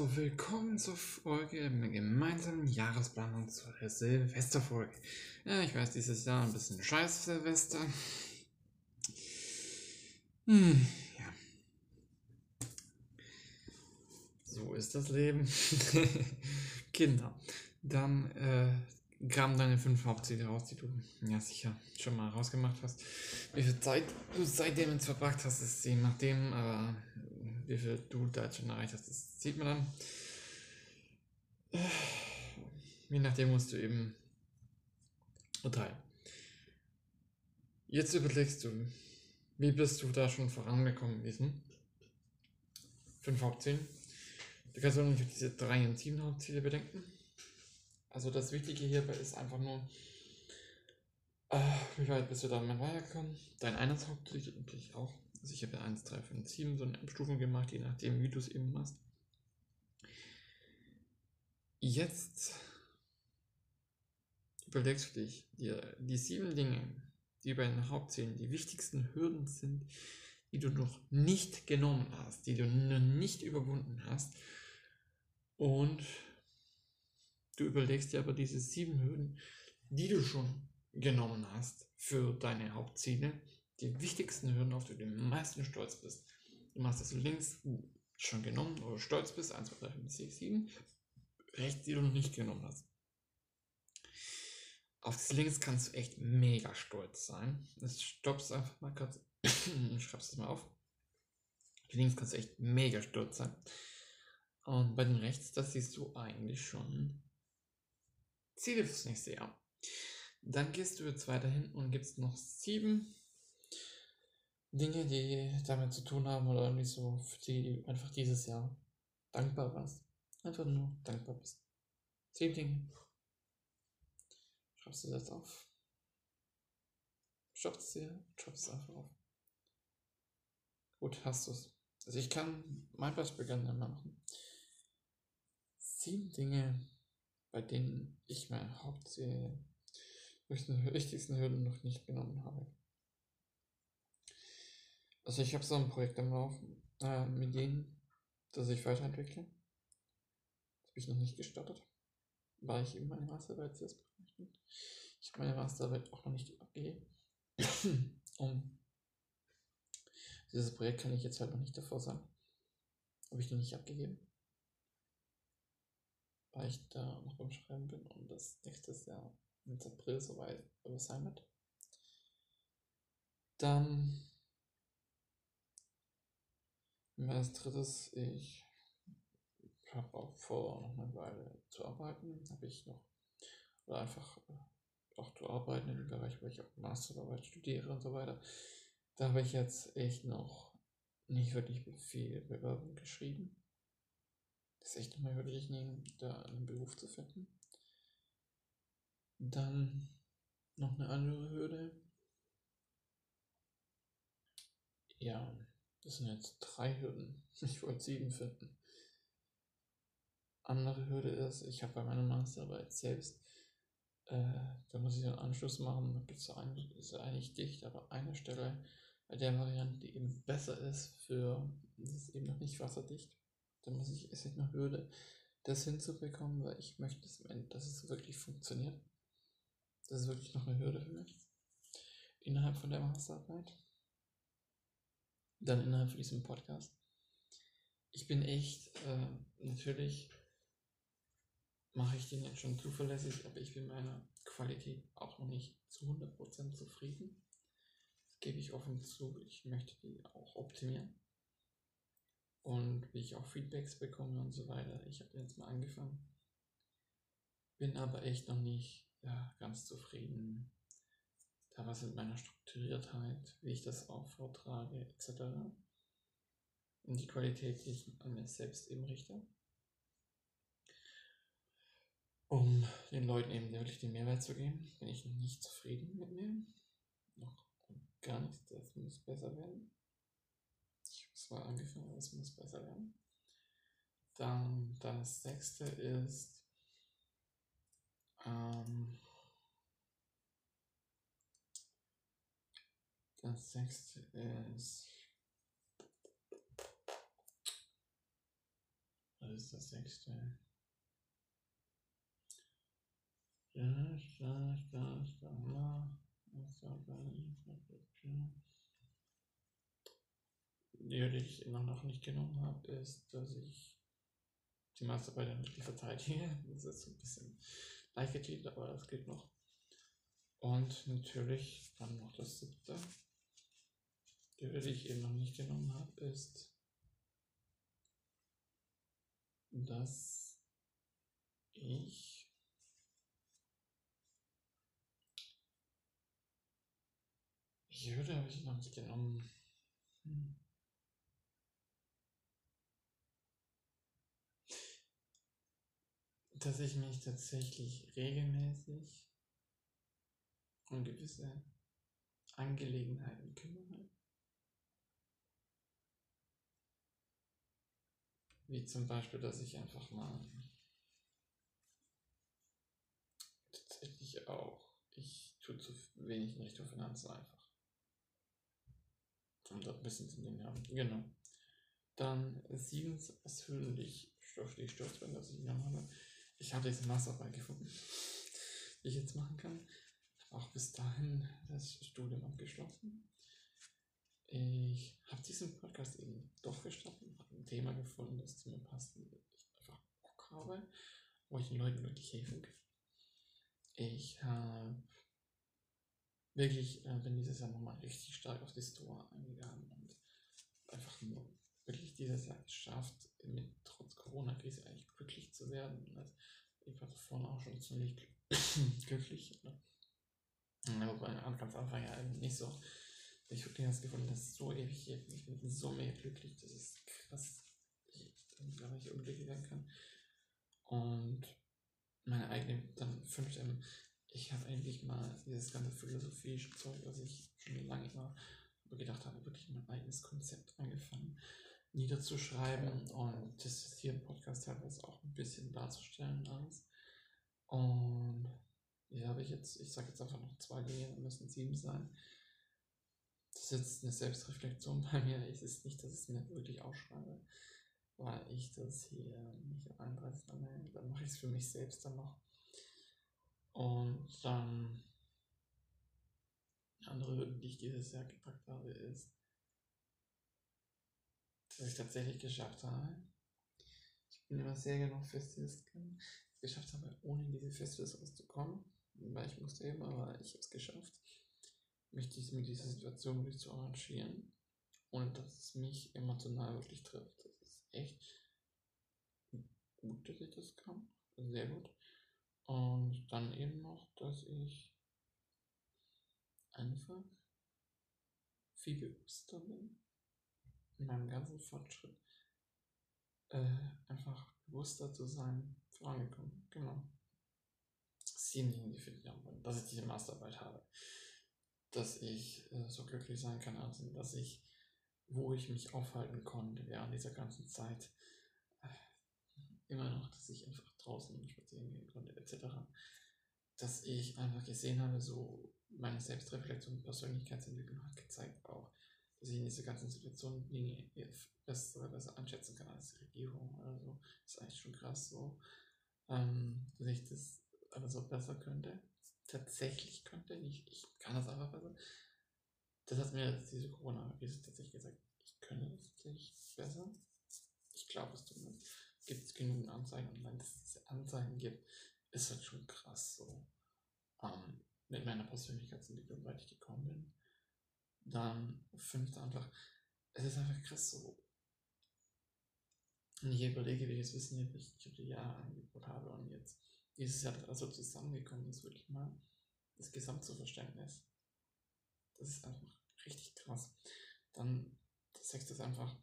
So, willkommen zur Folge mit gemeinsamen Jahresplanung zur Silvesterfolge. Ja, ich weiß, dieses Jahr ein bisschen scheiß Silvester. Hm, ja. So ist das Leben. Kinder. Dann äh, graben deine fünf Hauptziele raus, die du ja sicher schon mal rausgemacht hast. Wie viel Zeit du seitdem jetzt verbracht hast, ist je nachdem, aber wie viel du da schon erreicht hast, das sieht man dann. Je nachdem musst du eben urteilen. Jetzt überlegst du, wie bist du da schon vorangekommen gewesen? Fünf Hauptziele. Du kannst auch nicht diese drei und sieben Hauptziele bedenken. Also das Wichtige hierbei ist einfach nur, äh, wie weit bist du damit weitergekommen? Dein Einheitshauptziel natürlich auch. Also ich habe ja 1, 3, 5, 7 so eine Abstufung gemacht, je nachdem, wie du es eben machst. Jetzt überlegst du dich, dir die sieben Dinge, die bei den Hauptzielen die wichtigsten Hürden sind, die du noch nicht genommen hast, die du noch nicht überwunden hast. Und Du überlegst dir aber diese sieben Hürden, die du schon genommen hast für deine Hauptziele, die wichtigsten Hürden, auf die du am meisten stolz bist. Du machst das links schon genommen oder stolz bist, 1, 2, 3, 5, 6, 7, rechts, die du noch nicht genommen hast. Auf das links kannst du echt mega stolz sein. Das stoppst einfach mal kurz. ich schreib's das mal auf. Links kannst du echt mega stolz sein. Und bei den rechts, das siehst du eigentlich schon Ziele fürs nächste Jahr. Dann gehst du jetzt weiter hin und gibst noch sieben Dinge, die damit zu tun haben oder irgendwie so, für die einfach dieses Jahr dankbar warst. Einfach nur dankbar bist. Sieben Dinge. Schreibst du das auf? Schreibst es dir, schreibst es einfach auf. Gut, hast du es. Also ich kann mein Beispiel gerne mal machen. Sieben Dinge, bei denen ich meine Hauptziel durch die wichtigsten Hürden noch nicht genommen habe. Also ich habe so ein Projekt am Laufen äh, mit denen, das ich weiterentwickle. Das habe ich noch nicht gestartet, weil ich eben meine Masterarbeit zuerst möchte. Ich habe meine Masterarbeit auch noch nicht abgegeben. Und dieses Projekt kann ich jetzt halt noch nicht davor sagen. Habe ich noch nicht abgegeben weil ich da noch beim Schreiben bin und das nächstes Jahr im April soweit sein wird. Dann als drittes, ich habe auch vor, noch eine Weile zu arbeiten. Habe ich noch, oder einfach äh, auch zu arbeiten in dem Bereich, wo ich auch Masterarbeit studiere und so weiter. Da habe ich jetzt echt noch nicht wirklich viel Bewerbung geschrieben. Das ist echt nochmal wirklich nehmen, da einen Beruf zu finden. Dann noch eine andere Hürde. Ja, das sind jetzt drei Hürden. Ich wollte sieben finden. Andere Hürde ist, ich habe bei meiner Masterarbeit selbst, äh, da muss ich einen Anschluss machen, da gibt es eigentlich dicht, aber eine Stelle bei der Variante, die eben besser ist für, das ist eben noch nicht wasserdicht. Da muss ich, ist eine Hürde, das hinzubekommen, weil ich möchte, dass es wirklich funktioniert. Das ist wirklich noch eine Hürde für mich. Innerhalb von der Masterarbeit. Dann innerhalb von diesem Podcast. Ich bin echt, äh, natürlich mache ich den jetzt schon zuverlässig, aber ich bin meiner Qualität auch noch nicht zu 100% zufrieden. Das gebe ich offen zu. Ich möchte die auch optimieren und wie ich auch Feedbacks bekomme und so weiter. Ich habe jetzt mal angefangen, bin aber echt noch nicht ja, ganz zufrieden. Was mit meiner Strukturiertheit, wie ich das auch vortrage, etc. Und die Qualität, die ich an mir selbst eben richte. Um den Leuten eben wirklich den Mehrwert zu geben, bin ich noch nicht zufrieden mit mir. Noch gar nicht, das muss besser werden. Ich habe zwar angefangen, es muss besser werden. Dann das sechste ist ähm, das sechste ist das ist das sechste. Das, das, das, da, die, die ich immer noch nicht genommen habe, ist, dass ich die Masterarbeit dann wirklich verteidige. Das ist so ein bisschen leicht gecheatet, aber das geht noch. Und natürlich dann noch das siebte, die, ich eben noch nicht genommen habe, ist, dass ich Hürde habe ich noch nicht genommen. Hm. Dass ich mich tatsächlich regelmäßig um gewisse Angelegenheiten kümmere. Wie zum Beispiel, dass ich einfach mal tatsächlich auch, ich tue zu wenig in Richtung Finanzen einfach. Um dort ein bisschen zu nehmen haben. Genau. Dann siebens, was für dich stofflich stolz bin, dass ich ihn habe. Ich habe diese Masterarbeit gefunden, die ich jetzt machen kann. Auch bis dahin das Studium abgeschlossen. Ich habe diesen Podcast eben doch gestartet, habe ein Thema gefunden, das zu mir passt, ich einfach Bock habe, wo ich den Leuten wirklich helfen kann. Ich habe wirklich, äh, bin dieses Jahr nochmal richtig stark auf die Store eingegangen und einfach nur wirklich dieses Jahr geschafft, mit trotz Corona-Krise eigentlich glücklich zu werden. Also ich war davor auch schon ziemlich glücklich. Ne? Wobei ganz Anfang ja nicht so. Ich habe das gefunden, das ist so ewig hier. Ich bin so mega glücklich, das ist krass. Ich glaube, ich unglücklich werden kann. Und meine eigene, dann fünfte ich habe eigentlich mal dieses ganze philosophische Zeug, was ich schon lange immer gedacht habe, wirklich mein eigenes Konzept angefangen niederzuschreiben und das hier im Podcast teilweise auch ein bisschen darzustellen alles. Und hier habe ich jetzt, ich sage jetzt einfach noch zwei Dinge, müssen sieben sein. Das ist jetzt eine Selbstreflexion bei mir. Es ist nicht, dass ich es mir wirklich ausschreibe, weil ich das hier nicht 31 dann, dann mache ich es für mich selbst dann noch. Und dann eine andere Hürde, die ich dieses Jahr gepackt habe, ist, dass ich tatsächlich geschafft habe. Ich bin immer sehr genug Festivals gegangen, es geschafft habe, ohne in diese Festivals rauszukommen, weil ich musste eben, aber ich habe es geschafft, mich mit dieser Situation wirklich zu arrangieren, ohne dass es mich emotional wirklich trifft. Das ist echt gut, dass ich das kann, sehr gut. Und dann eben noch, dass ich einfach viel bewusster bin in meinem ganzen Fortschritt. Äh, einfach bewusster zu sein, vorangekommen. Genau. Sieben Dinge, die für dich haben dass ich diese Masterarbeit habe. Dass ich äh, so glücklich sein kann, also dass ich, wo ich mich aufhalten konnte während dieser ganzen Zeit, immer noch, dass ich einfach draußen spazieren gehen konnte, etc. Dass ich einfach gesehen habe, so meine Selbstreflexion und Persönlichkeitsentwicklung hat gezeigt auch, dass ich in dieser ganzen Situation Dinge besser, besser einschätzen kann als die Regierung oder so. Das ist eigentlich schon krass so, ähm, dass ich das alles so besser könnte. Tatsächlich könnte. Ich, ich kann das einfach besser. Das hat mir diese Corona-Krise tatsächlich gesagt, ich könnte das tatsächlich besser. Ich glaube es zumindest gibt es genug Anzeigen und wenn es Anzeigen gibt, ist halt schon krass so. Ähm, mit meiner Persönlichkeitsentwicklung weit ich gekommen bin. Dann fünfte einfach, es ist einfach krass so. Wenn ich überlege, welches Wissen ich Jahre angebaut habe und jetzt dieses Jahr also zusammengekommen ist, wirklich mal das Gesamtzuverständnis. Das ist einfach richtig krass. Dann das sechste ist einfach,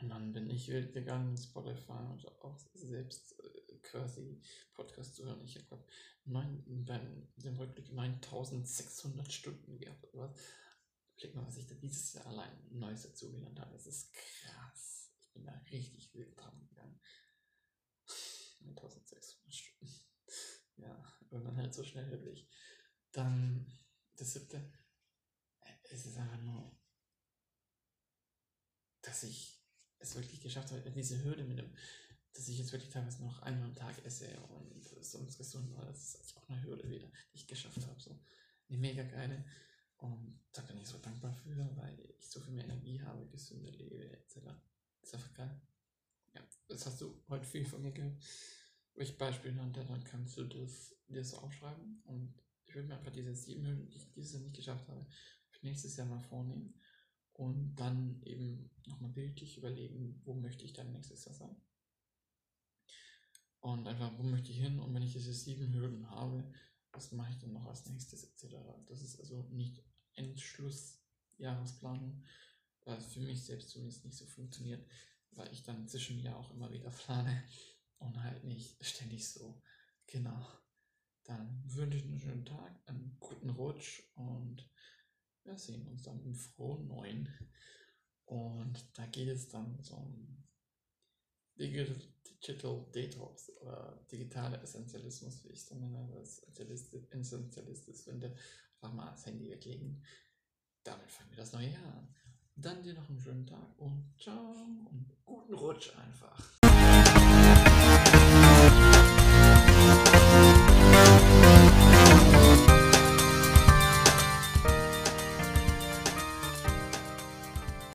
und dann bin ich gegangen in Spotify und auch selbst äh, quasi Podcast zu hören. Ich glaube, beim dem Rückblick 9600 Stunden gehabt oder was. Blick mal, was ich da dieses Jahr allein Neues dazu gelernt habe. Das ist krass. Ich bin da richtig wild dran gegangen. 1600 Stunden. Ja, man halt so schnell wirklich. Dann das siebte. Es ist einfach nur, dass ich es wirklich geschafft habe, diese Hürde mit dem, dass ich jetzt wirklich teilweise noch einmal am Tag esse und sonst gesund war, das ist auch eine Hürde wieder, die ich geschafft habe. So eine mega geile. Und da bin ich so dankbar für, weil ich so viel mehr Energie habe, gesünder lebe, etc. Das ist einfach geil. Ja, das hast du heute viel von mir gehört. Welche Beispiele nannte, dann kannst du das dir so aufschreiben. Und ich würde mir einfach diese sieben Hürden, die ich dieses Jahr nicht geschafft habe, für nächstes Jahr mal vornehmen. Und dann eben nochmal bildlich überlegen, wo möchte ich dann nächstes Jahr sein. Und einfach, wo möchte ich hin? Und wenn ich diese sieben Hürden habe, was mache ich dann noch als nächstes, etc. Das ist also nicht Endschluss Jahresplanung, weil es für mich selbst zumindest nicht so funktioniert, weil ich dann zwischen Jahr auch immer wieder plane und halt nicht ständig so. Genau. Dann wünsche ich einen schönen Tag, einen guten Rutsch und wir sehen uns dann im frohen Neuen. Und da geht es dann zum Digital Detox oder digitaler Essentialismus, wie ich es dann nenne, das Essentialismus finde, einfach mal das Handy weglegen. Damit fangen wir das neue Jahr an. Dann dir noch einen schönen Tag und ciao und guten Rutsch einfach.